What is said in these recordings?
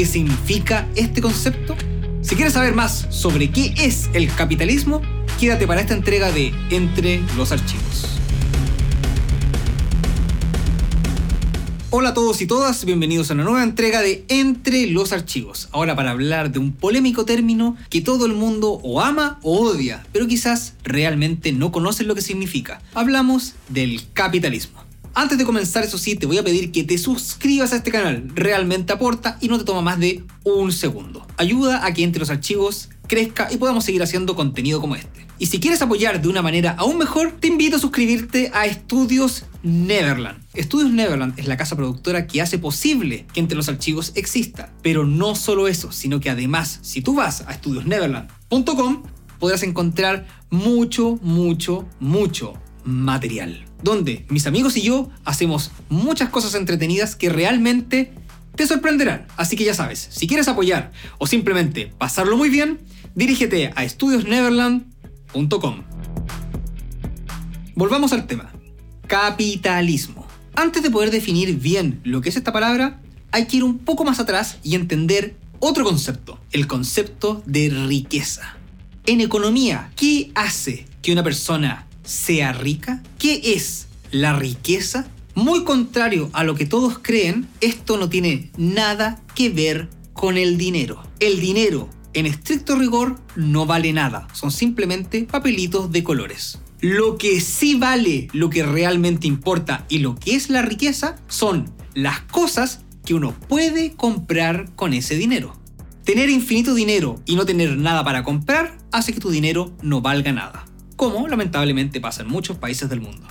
que significa este concepto? Si quieres saber más sobre qué es el capitalismo, quédate para esta entrega de Entre los Archivos. Hola a todos y todas, bienvenidos a una nueva entrega de Entre los Archivos. Ahora para hablar de un polémico término que todo el mundo o ama o odia, pero quizás realmente no conocen lo que significa. Hablamos del capitalismo. Antes de comenzar, eso sí, te voy a pedir que te suscribas a este canal. Realmente aporta y no te toma más de un segundo. Ayuda a que entre los archivos crezca y podamos seguir haciendo contenido como este. Y si quieres apoyar de una manera aún mejor, te invito a suscribirte a Estudios Neverland. Estudios Neverland es la casa productora que hace posible que entre los archivos exista. Pero no solo eso, sino que además, si tú vas a estudiosneverland.com, podrás encontrar mucho, mucho, mucho material. Donde mis amigos y yo hacemos muchas cosas entretenidas que realmente te sorprenderán. Así que ya sabes, si quieres apoyar o simplemente pasarlo muy bien, dirígete a estudiosneverland.com. Volvamos al tema. Capitalismo. Antes de poder definir bien lo que es esta palabra, hay que ir un poco más atrás y entender otro concepto, el concepto de riqueza. En economía, ¿qué hace que una persona sea rica? ¿Qué es la riqueza? Muy contrario a lo que todos creen, esto no tiene nada que ver con el dinero. El dinero, en estricto rigor, no vale nada. Son simplemente papelitos de colores. Lo que sí vale, lo que realmente importa y lo que es la riqueza son las cosas que uno puede comprar con ese dinero. Tener infinito dinero y no tener nada para comprar hace que tu dinero no valga nada, como lamentablemente pasa en muchos países del mundo.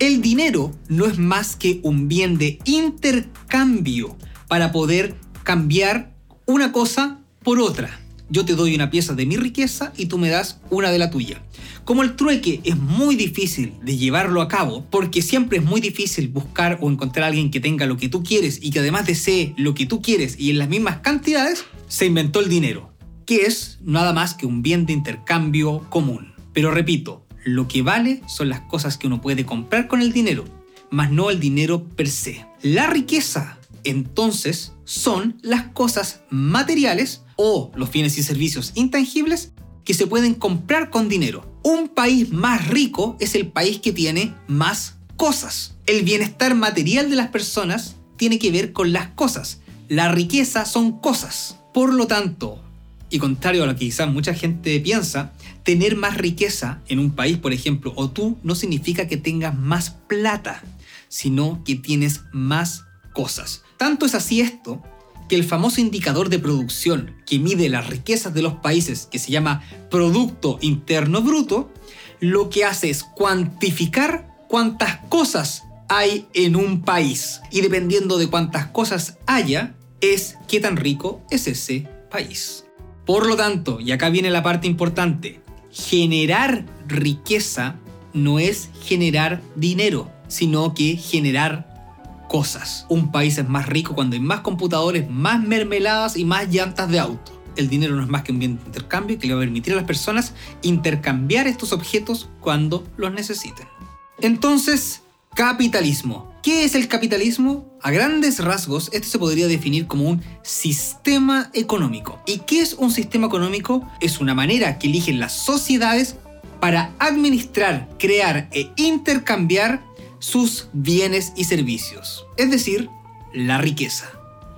El dinero no es más que un bien de intercambio para poder cambiar una cosa por otra. Yo te doy una pieza de mi riqueza y tú me das una de la tuya. Como el trueque es muy difícil de llevarlo a cabo, porque siempre es muy difícil buscar o encontrar a alguien que tenga lo que tú quieres y que además desee lo que tú quieres y en las mismas cantidades, se inventó el dinero, que es nada más que un bien de intercambio común. Pero repito, lo que vale son las cosas que uno puede comprar con el dinero, más no el dinero per se. La riqueza, entonces, son las cosas materiales o los bienes y servicios intangibles que se pueden comprar con dinero. Un país más rico es el país que tiene más cosas. El bienestar material de las personas tiene que ver con las cosas. La riqueza son cosas. Por lo tanto, y contrario a lo que quizás mucha gente piensa, tener más riqueza en un país, por ejemplo, o tú, no significa que tengas más plata, sino que tienes más cosas. Tanto es así esto que el famoso indicador de producción que mide las riquezas de los países, que se llama Producto Interno Bruto, lo que hace es cuantificar cuántas cosas hay en un país. Y dependiendo de cuántas cosas haya, es qué tan rico es ese país. Por lo tanto, y acá viene la parte importante, generar riqueza no es generar dinero, sino que generar cosas. Un país es más rico cuando hay más computadores, más mermeladas y más llantas de auto. El dinero no es más que un bien de intercambio que le va a permitir a las personas intercambiar estos objetos cuando los necesiten. Entonces, capitalismo. ¿Qué es el capitalismo? A grandes rasgos, este se podría definir como un sistema económico. ¿Y qué es un sistema económico? Es una manera que eligen las sociedades para administrar, crear e intercambiar sus bienes y servicios, es decir, la riqueza.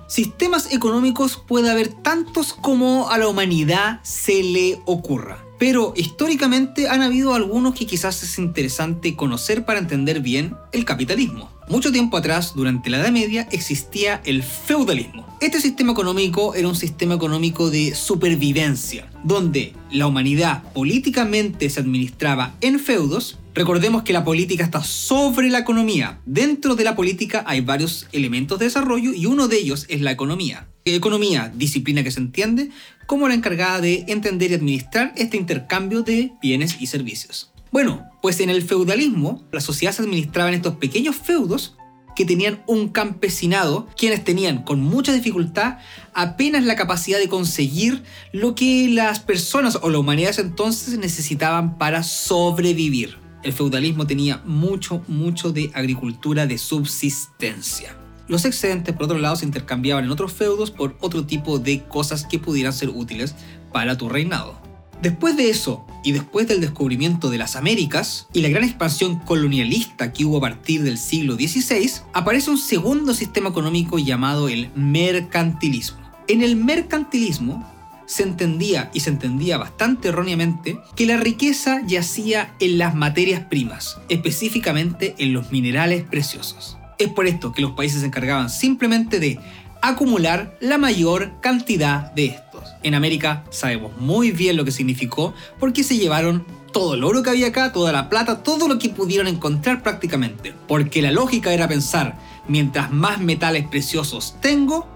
Sistemas económicos puede haber tantos como a la humanidad se le ocurra. Pero históricamente han habido algunos que quizás es interesante conocer para entender bien el capitalismo. Mucho tiempo atrás, durante la Edad Media, existía el feudalismo. Este sistema económico era un sistema económico de supervivencia, donde la humanidad políticamente se administraba en feudos Recordemos que la política está sobre la economía. Dentro de la política hay varios elementos de desarrollo y uno de ellos es la economía. Economía, disciplina que se entiende como la encargada de entender y administrar este intercambio de bienes y servicios. Bueno, pues en el feudalismo, la sociedad se administraba en estos pequeños feudos que tenían un campesinado, quienes tenían con mucha dificultad apenas la capacidad de conseguir lo que las personas o la humanidad entonces necesitaban para sobrevivir. El feudalismo tenía mucho, mucho de agricultura de subsistencia. Los excedentes, por otro lado, se intercambiaban en otros feudos por otro tipo de cosas que pudieran ser útiles para tu reinado. Después de eso, y después del descubrimiento de las Américas y la gran expansión colonialista que hubo a partir del siglo XVI, aparece un segundo sistema económico llamado el mercantilismo. En el mercantilismo se entendía, y se entendía bastante erróneamente, que la riqueza yacía en las materias primas, específicamente en los minerales preciosos. Es por esto que los países se encargaban simplemente de acumular la mayor cantidad de estos. En América sabemos muy bien lo que significó porque se llevaron todo el oro que había acá, toda la plata, todo lo que pudieron encontrar prácticamente. Porque la lógica era pensar, mientras más metales preciosos tengo,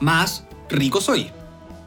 más rico soy.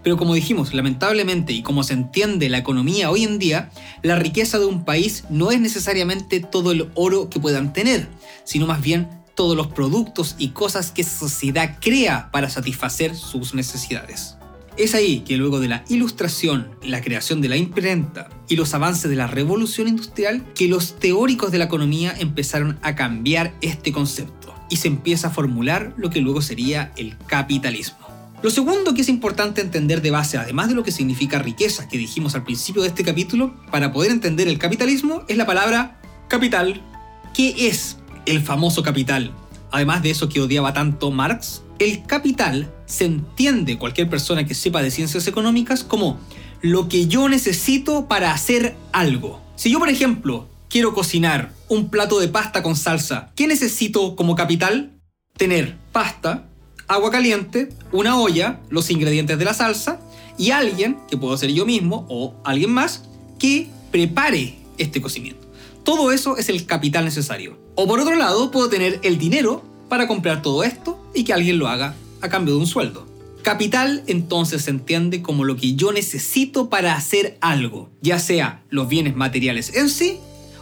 Pero como dijimos, lamentablemente y como se entiende la economía hoy en día, la riqueza de un país no es necesariamente todo el oro que puedan tener, sino más bien todos los productos y cosas que sociedad crea para satisfacer sus necesidades. Es ahí que luego de la ilustración, la creación de la imprenta y los avances de la revolución industrial, que los teóricos de la economía empezaron a cambiar este concepto y se empieza a formular lo que luego sería el capitalismo. Lo segundo que es importante entender de base, además de lo que significa riqueza que dijimos al principio de este capítulo, para poder entender el capitalismo, es la palabra capital. ¿Qué es el famoso capital. Además de eso que odiaba tanto Marx, el capital se entiende cualquier persona que sepa de ciencias económicas como lo que yo necesito para hacer algo. Si yo, por ejemplo, quiero cocinar un plato de pasta con salsa, ¿qué necesito como capital? Tener pasta, agua caliente, una olla, los ingredientes de la salsa y alguien, que puedo ser yo mismo o alguien más, que prepare este cocimiento. Todo eso es el capital necesario. O por otro lado, puedo tener el dinero para comprar todo esto y que alguien lo haga a cambio de un sueldo. Capital entonces se entiende como lo que yo necesito para hacer algo, ya sea los bienes materiales en sí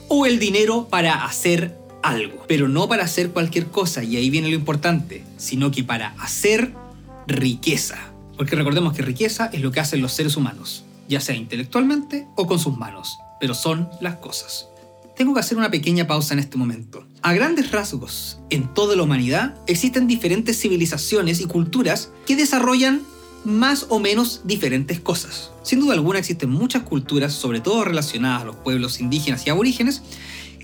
o el dinero para hacer algo, pero no para hacer cualquier cosa, y ahí viene lo importante, sino que para hacer riqueza. Porque recordemos que riqueza es lo que hacen los seres humanos, ya sea intelectualmente o con sus manos, pero son las cosas tengo que hacer una pequeña pausa en este momento. A grandes rasgos, en toda la humanidad existen diferentes civilizaciones y culturas que desarrollan más o menos diferentes cosas. Sin duda alguna existen muchas culturas, sobre todo relacionadas a los pueblos indígenas y aborígenes,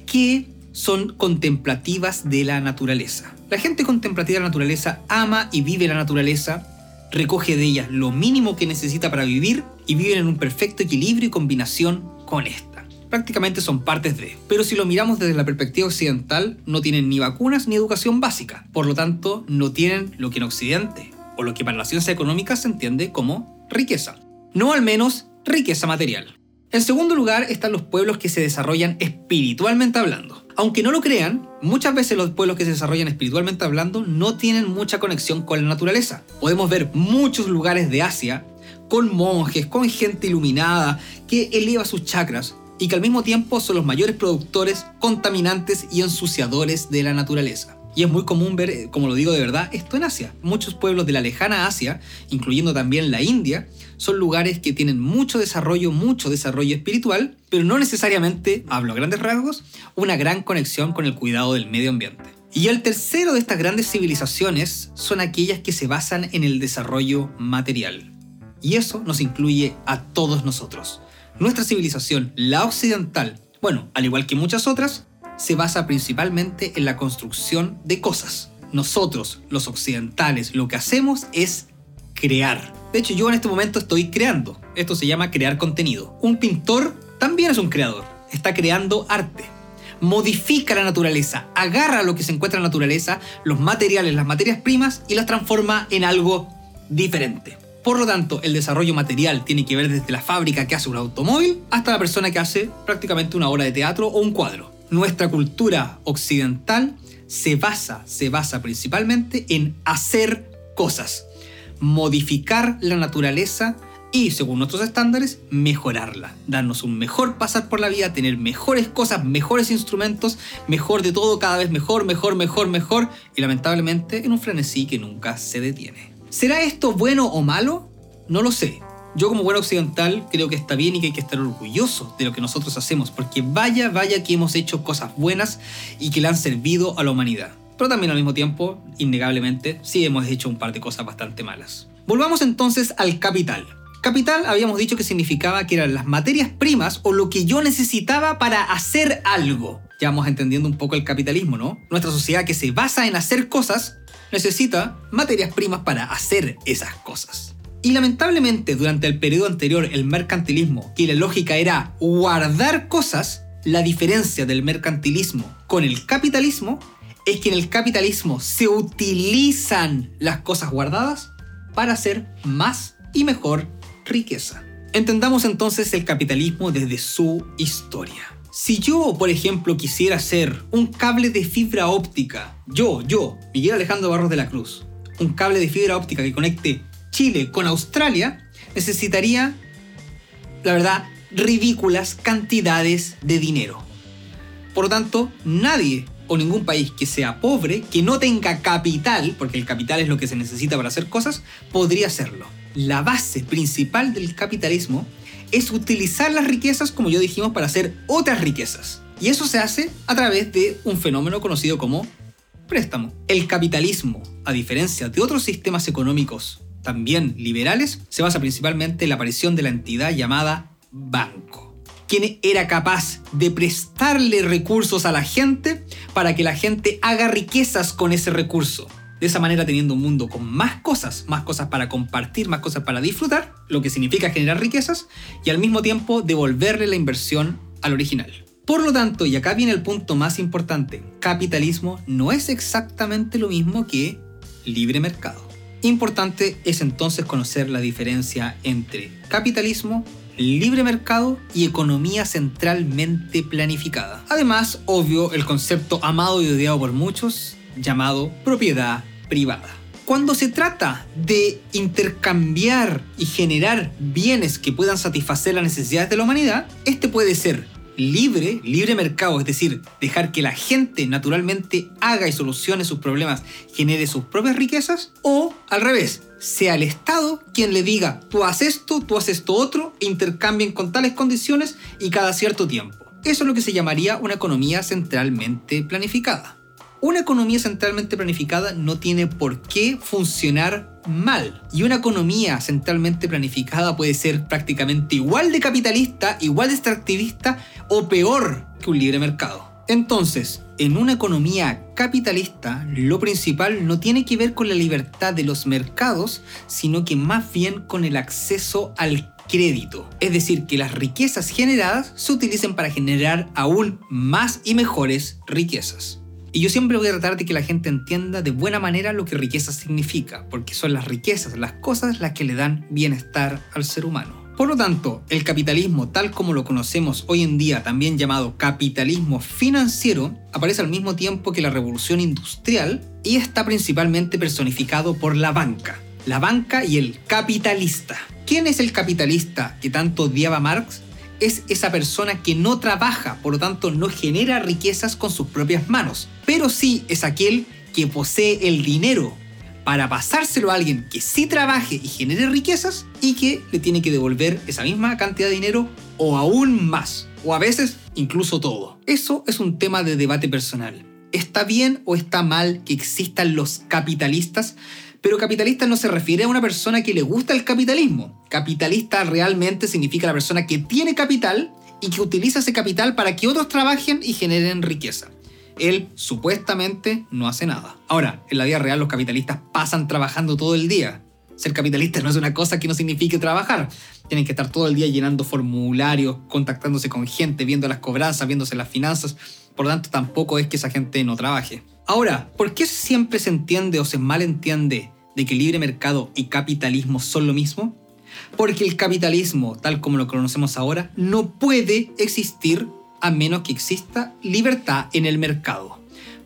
que son contemplativas de la naturaleza. La gente contemplativa de la naturaleza ama y vive la naturaleza, recoge de ella lo mínimo que necesita para vivir y viven en un perfecto equilibrio y combinación con esto prácticamente son partes de. Pero si lo miramos desde la perspectiva occidental, no tienen ni vacunas ni educación básica. Por lo tanto, no tienen lo que en Occidente, o lo que para la ciencia económica se entiende como riqueza. No al menos riqueza material. En segundo lugar están los pueblos que se desarrollan espiritualmente hablando. Aunque no lo crean, muchas veces los pueblos que se desarrollan espiritualmente hablando no tienen mucha conexión con la naturaleza. Podemos ver muchos lugares de Asia con monjes, con gente iluminada que eleva sus chakras, y que al mismo tiempo son los mayores productores, contaminantes y ensuciadores de la naturaleza. Y es muy común ver, eh, como lo digo de verdad, esto en Asia. Muchos pueblos de la lejana Asia, incluyendo también la India, son lugares que tienen mucho desarrollo, mucho desarrollo espiritual, pero no necesariamente, hablo a grandes rasgos, una gran conexión con el cuidado del medio ambiente. Y el tercero de estas grandes civilizaciones son aquellas que se basan en el desarrollo material. Y eso nos incluye a todos nosotros. Nuestra civilización, la occidental, bueno, al igual que muchas otras, se basa principalmente en la construcción de cosas. Nosotros, los occidentales, lo que hacemos es crear. De hecho, yo en este momento estoy creando. Esto se llama crear contenido. Un pintor también es un creador. Está creando arte. Modifica la naturaleza, agarra lo que se encuentra en la naturaleza, los materiales, las materias primas y las transforma en algo diferente. Por lo tanto, el desarrollo material tiene que ver desde la fábrica que hace un automóvil hasta la persona que hace prácticamente una obra de teatro o un cuadro. Nuestra cultura occidental se basa, se basa principalmente en hacer cosas, modificar la naturaleza y, según nuestros estándares, mejorarla. Darnos un mejor pasar por la vida, tener mejores cosas, mejores instrumentos, mejor de todo, cada vez mejor, mejor, mejor, mejor y lamentablemente en un frenesí que nunca se detiene. ¿Será esto bueno o malo? No lo sé. Yo como buen occidental creo que está bien y que hay que estar orgulloso de lo que nosotros hacemos, porque vaya, vaya que hemos hecho cosas buenas y que le han servido a la humanidad. Pero también al mismo tiempo, innegablemente, sí hemos hecho un par de cosas bastante malas. Volvamos entonces al capital. Capital habíamos dicho que significaba que eran las materias primas o lo que yo necesitaba para hacer algo. Ya vamos entendiendo un poco el capitalismo, ¿no? Nuestra sociedad que se basa en hacer cosas necesita materias primas para hacer esas cosas. Y lamentablemente durante el periodo anterior el mercantilismo, que la lógica era guardar cosas, la diferencia del mercantilismo con el capitalismo es que en el capitalismo se utilizan las cosas guardadas para hacer más y mejor riqueza. Entendamos entonces el capitalismo desde su historia. Si yo, por ejemplo, quisiera hacer un cable de fibra óptica, yo, yo, Miguel Alejandro Barros de la Cruz, un cable de fibra óptica que conecte Chile con Australia, necesitaría, la verdad, ridículas cantidades de dinero. Por lo tanto, nadie o ningún país que sea pobre, que no tenga capital, porque el capital es lo que se necesita para hacer cosas, podría hacerlo la base principal del capitalismo es utilizar las riquezas, como yo dijimos, para hacer otras riquezas. Y eso se hace a través de un fenómeno conocido como préstamo. El capitalismo, a diferencia de otros sistemas económicos también liberales, se basa principalmente en la aparición de la entidad llamada banco, quien era capaz de prestarle recursos a la gente para que la gente haga riquezas con ese recurso. De esa manera teniendo un mundo con más cosas, más cosas para compartir, más cosas para disfrutar, lo que significa generar riquezas, y al mismo tiempo devolverle la inversión al original. Por lo tanto, y acá viene el punto más importante, capitalismo no es exactamente lo mismo que libre mercado. Importante es entonces conocer la diferencia entre capitalismo, libre mercado y economía centralmente planificada. Además, obvio, el concepto amado y odiado por muchos llamado propiedad privada. Cuando se trata de intercambiar y generar bienes que puedan satisfacer las necesidades de la humanidad, este puede ser libre, libre mercado, es decir, dejar que la gente naturalmente haga y solucione sus problemas, genere sus propias riquezas, o al revés, sea el Estado quien le diga, tú haces esto, tú haces esto otro, intercambien con tales condiciones y cada cierto tiempo. Eso es lo que se llamaría una economía centralmente planificada. Una economía centralmente planificada no tiene por qué funcionar mal. Y una economía centralmente planificada puede ser prácticamente igual de capitalista, igual de extractivista o peor que un libre mercado. Entonces, en una economía capitalista, lo principal no tiene que ver con la libertad de los mercados, sino que más bien con el acceso al crédito. Es decir, que las riquezas generadas se utilicen para generar aún más y mejores riquezas. Y yo siempre voy a tratar de que la gente entienda de buena manera lo que riqueza significa, porque son las riquezas, las cosas las que le dan bienestar al ser humano. Por lo tanto, el capitalismo tal como lo conocemos hoy en día, también llamado capitalismo financiero, aparece al mismo tiempo que la revolución industrial y está principalmente personificado por la banca. La banca y el capitalista. ¿Quién es el capitalista que tanto odiaba Marx? Es esa persona que no trabaja, por lo tanto no genera riquezas con sus propias manos, pero sí es aquel que posee el dinero para pasárselo a alguien que sí trabaje y genere riquezas y que le tiene que devolver esa misma cantidad de dinero o aún más, o a veces incluso todo. Eso es un tema de debate personal. ¿Está bien o está mal que existan los capitalistas? Pero capitalista no se refiere a una persona que le gusta el capitalismo. Capitalista realmente significa la persona que tiene capital y que utiliza ese capital para que otros trabajen y generen riqueza. Él supuestamente no hace nada. Ahora, en la vida real los capitalistas pasan trabajando todo el día. Ser capitalista no es una cosa que no signifique trabajar. Tienen que estar todo el día llenando formularios, contactándose con gente, viendo las cobranzas, viéndose las finanzas. Por lo tanto, tampoco es que esa gente no trabaje. Ahora, ¿por qué siempre se entiende o se malentiende de que libre mercado y capitalismo son lo mismo? Porque el capitalismo, tal como lo conocemos ahora, no puede existir a menos que exista libertad en el mercado.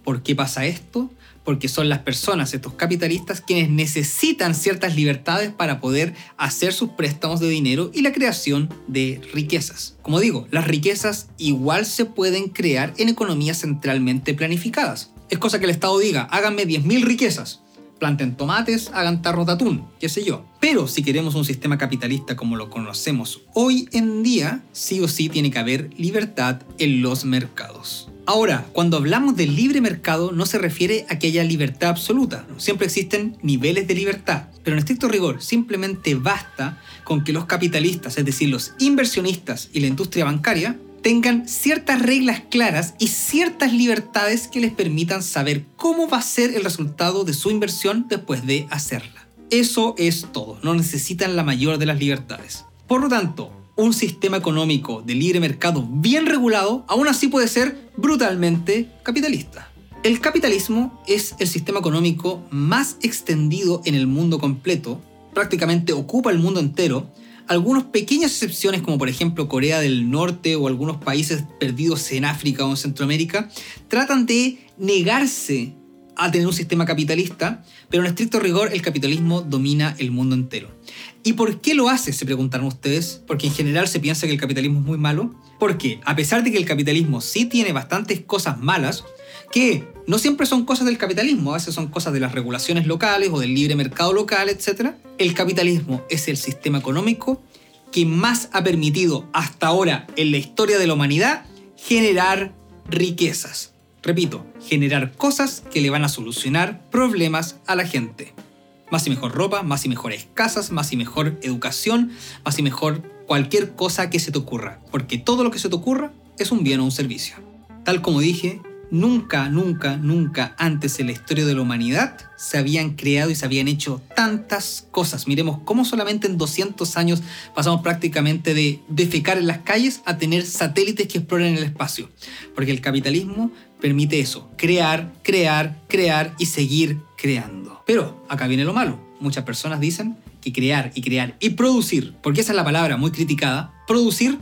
¿Por qué pasa esto? porque son las personas, estos capitalistas, quienes necesitan ciertas libertades para poder hacer sus préstamos de dinero y la creación de riquezas. Como digo, las riquezas igual se pueden crear en economías centralmente planificadas. Es cosa que el Estado diga, háganme 10.000 riquezas. planten tomates, hagan tarros de atún, qué sé yo. Pero si queremos un sistema capitalista como lo conocemos hoy en día, sí o sí tiene que haber libertad en los mercados. Ahora, cuando hablamos de libre mercado no se refiere a que haya libertad absoluta, siempre existen niveles de libertad, pero en estricto rigor simplemente basta con que los capitalistas, es decir, los inversionistas y la industria bancaria, tengan ciertas reglas claras y ciertas libertades que les permitan saber cómo va a ser el resultado de su inversión después de hacerla. Eso es todo, no necesitan la mayor de las libertades. Por lo tanto, un sistema económico de libre mercado bien regulado aún así puede ser brutalmente capitalista. El capitalismo es el sistema económico más extendido en el mundo completo, prácticamente ocupa el mundo entero, algunas pequeñas excepciones como por ejemplo Corea del Norte o algunos países perdidos en África o en Centroamérica, tratan de negarse a tener un sistema capitalista, pero en estricto rigor el capitalismo domina el mundo entero. ¿Y por qué lo hace? Se preguntaron ustedes. Porque en general se piensa que el capitalismo es muy malo. Porque a pesar de que el capitalismo sí tiene bastantes cosas malas, que no siempre son cosas del capitalismo, a veces son cosas de las regulaciones locales o del libre mercado local, etc. El capitalismo es el sistema económico que más ha permitido hasta ahora en la historia de la humanidad generar riquezas. Repito, generar cosas que le van a solucionar problemas a la gente. Más y mejor ropa, más y mejores casas, más y mejor educación, más y mejor cualquier cosa que se te ocurra. Porque todo lo que se te ocurra es un bien o un servicio. Tal como dije, Nunca, nunca, nunca antes en la historia de la humanidad se habían creado y se habían hecho tantas cosas. Miremos cómo solamente en 200 años pasamos prácticamente de defecar en las calles a tener satélites que exploran el espacio. Porque el capitalismo permite eso, crear, crear, crear y seguir creando. Pero acá viene lo malo. Muchas personas dicen que crear y crear y producir, porque esa es la palabra muy criticada, producir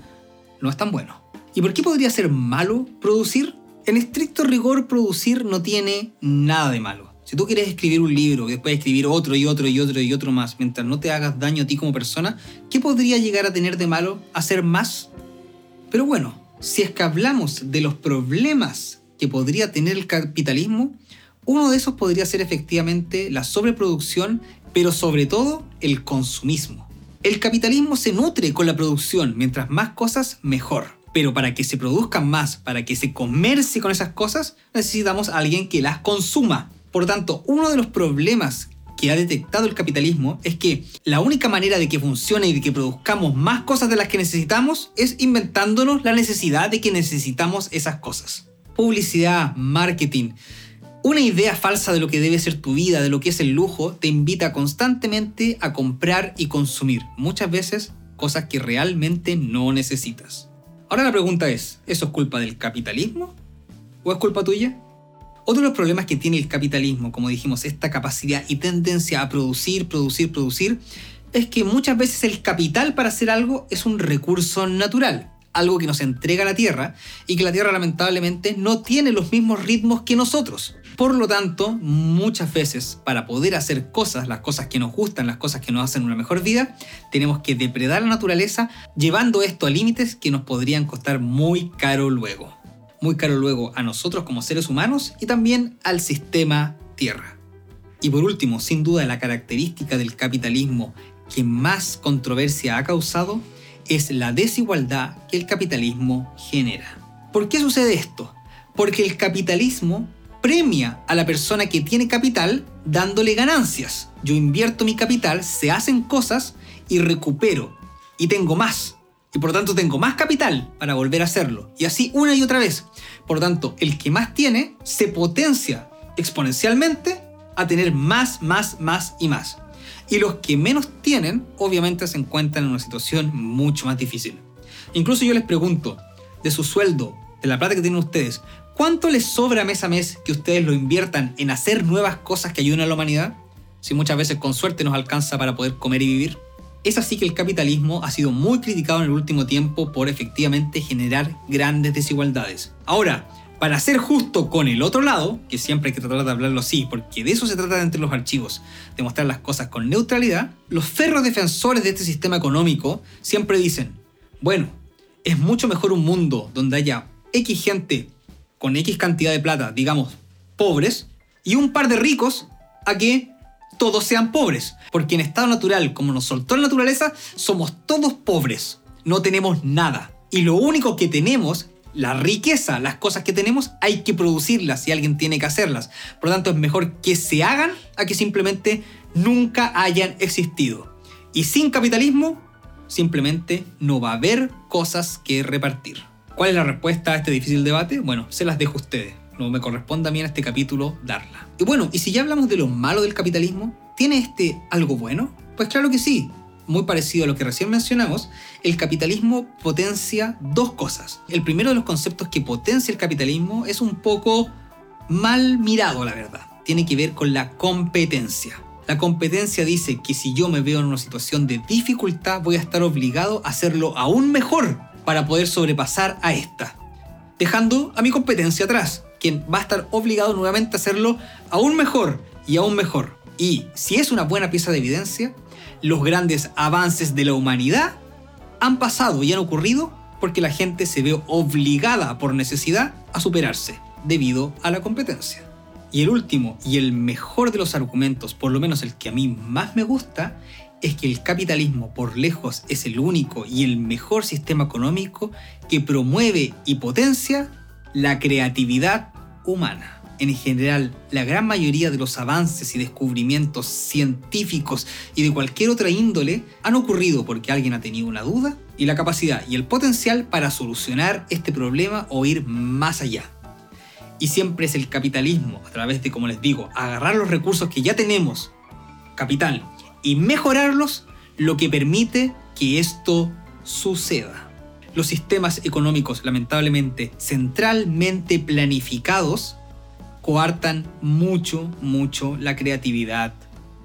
no es tan bueno. ¿Y por qué podría ser malo producir? En estricto rigor producir no tiene nada de malo. Si tú quieres escribir un libro después escribir otro y otro y otro y otro más, mientras no te hagas daño a ti como persona, ¿qué podría llegar a tener de malo hacer más? Pero bueno, si es que hablamos de los problemas que podría tener el capitalismo, uno de esos podría ser efectivamente la sobreproducción, pero sobre todo el consumismo. El capitalismo se nutre con la producción, mientras más cosas, mejor. Pero para que se produzcan más, para que se comercie con esas cosas, necesitamos a alguien que las consuma. Por tanto, uno de los problemas que ha detectado el capitalismo es que la única manera de que funcione y de que produzcamos más cosas de las que necesitamos es inventándonos la necesidad de que necesitamos esas cosas. Publicidad, marketing, una idea falsa de lo que debe ser tu vida, de lo que es el lujo, te invita constantemente a comprar y consumir, muchas veces cosas que realmente no necesitas. Ahora la pregunta es, ¿eso es culpa del capitalismo? ¿O es culpa tuya? Otro de los problemas que tiene el capitalismo, como dijimos, esta capacidad y tendencia a producir, producir, producir, es que muchas veces el capital para hacer algo es un recurso natural, algo que nos entrega la Tierra y que la Tierra lamentablemente no tiene los mismos ritmos que nosotros. Por lo tanto, muchas veces para poder hacer cosas, las cosas que nos gustan, las cosas que nos hacen una mejor vida, tenemos que depredar la naturaleza llevando esto a límites que nos podrían costar muy caro luego. Muy caro luego a nosotros como seres humanos y también al sistema Tierra. Y por último, sin duda la característica del capitalismo que más controversia ha causado es la desigualdad que el capitalismo genera. ¿Por qué sucede esto? Porque el capitalismo premia a la persona que tiene capital dándole ganancias. Yo invierto mi capital, se hacen cosas y recupero. Y tengo más. Y por tanto tengo más capital para volver a hacerlo. Y así una y otra vez. Por tanto, el que más tiene se potencia exponencialmente a tener más, más, más y más. Y los que menos tienen, obviamente se encuentran en una situación mucho más difícil. Incluso yo les pregunto, de su sueldo, de la plata que tienen ustedes, ¿Cuánto les sobra mes a mes que ustedes lo inviertan en hacer nuevas cosas que ayuden a la humanidad? Si muchas veces con suerte nos alcanza para poder comer y vivir. Es así que el capitalismo ha sido muy criticado en el último tiempo por efectivamente generar grandes desigualdades. Ahora, para ser justo con el otro lado, que siempre hay que tratar de hablarlo así, porque de eso se trata entre los archivos, de mostrar las cosas con neutralidad, los ferros defensores de este sistema económico siempre dicen, bueno, es mucho mejor un mundo donde haya X gente con X cantidad de plata, digamos, pobres, y un par de ricos a que todos sean pobres, porque en estado natural, como nos soltó la naturaleza, somos todos pobres, no tenemos nada. Y lo único que tenemos, la riqueza, las cosas que tenemos, hay que producirlas y alguien tiene que hacerlas. Por lo tanto, es mejor que se hagan a que simplemente nunca hayan existido. Y sin capitalismo, simplemente no va a haber cosas que repartir. ¿Cuál es la respuesta a este difícil debate? Bueno, se las dejo a ustedes no me corresponde a mí en este capítulo darla. Y bueno, y si ya hablamos de lo malo del capitalismo, ¿tiene este algo bueno? Pues claro que sí. Muy parecido a lo que recién mencionamos, el capitalismo potencia dos cosas. El primero de los conceptos que potencia el capitalismo es un poco mal mirado, la verdad. Tiene que ver con la competencia. La competencia dice que si yo me veo en una situación de dificultad, voy a estar obligado a hacerlo aún mejor para poder sobrepasar a esta, dejando a mi competencia atrás quien va a estar obligado nuevamente a hacerlo aún mejor y aún mejor. Y si es una buena pieza de evidencia, los grandes avances de la humanidad han pasado y han ocurrido porque la gente se ve obligada por necesidad a superarse debido a la competencia. Y el último y el mejor de los argumentos, por lo menos el que a mí más me gusta, es que el capitalismo por lejos es el único y el mejor sistema económico que promueve y potencia la creatividad humana. En general, la gran mayoría de los avances y descubrimientos científicos y de cualquier otra índole han ocurrido porque alguien ha tenido una duda y la capacidad y el potencial para solucionar este problema o ir más allá. Y siempre es el capitalismo, a través de, como les digo, agarrar los recursos que ya tenemos, capital, y mejorarlos, lo que permite que esto suceda los sistemas económicos, lamentablemente, centralmente planificados, coartan mucho, mucho la creatividad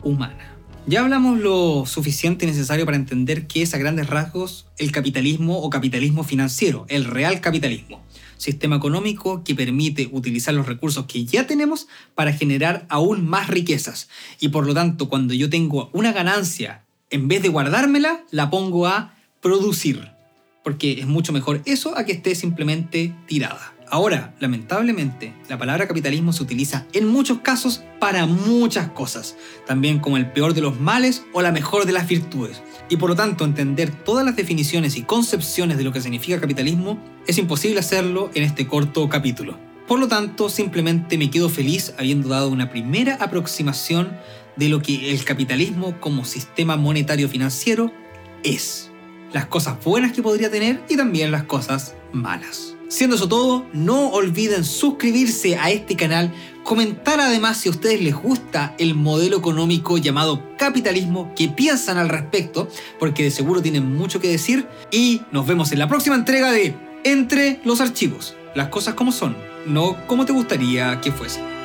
humana. Ya hablamos lo suficiente y necesario para entender qué es a grandes rasgos el capitalismo o capitalismo financiero, el real capitalismo. Sistema económico que permite utilizar los recursos que ya tenemos para generar aún más riquezas. Y por lo tanto, cuando yo tengo una ganancia, en vez de guardármela, la pongo a producir porque es mucho mejor eso a que esté simplemente tirada. Ahora, lamentablemente, la palabra capitalismo se utiliza en muchos casos para muchas cosas, también como el peor de los males o la mejor de las virtudes. Y por lo tanto, entender todas las definiciones y concepciones de lo que significa capitalismo es imposible hacerlo en este corto capítulo. Por lo tanto, simplemente me quedo feliz habiendo dado una primera aproximación de lo que el capitalismo como sistema monetario financiero es las cosas buenas que podría tener y también las cosas malas. Siendo eso todo, no olviden suscribirse a este canal, comentar además si a ustedes les gusta el modelo económico llamado capitalismo, qué piensan al respecto, porque de seguro tienen mucho que decir y nos vemos en la próxima entrega de Entre los archivos, las cosas como son, no como te gustaría que fuesen.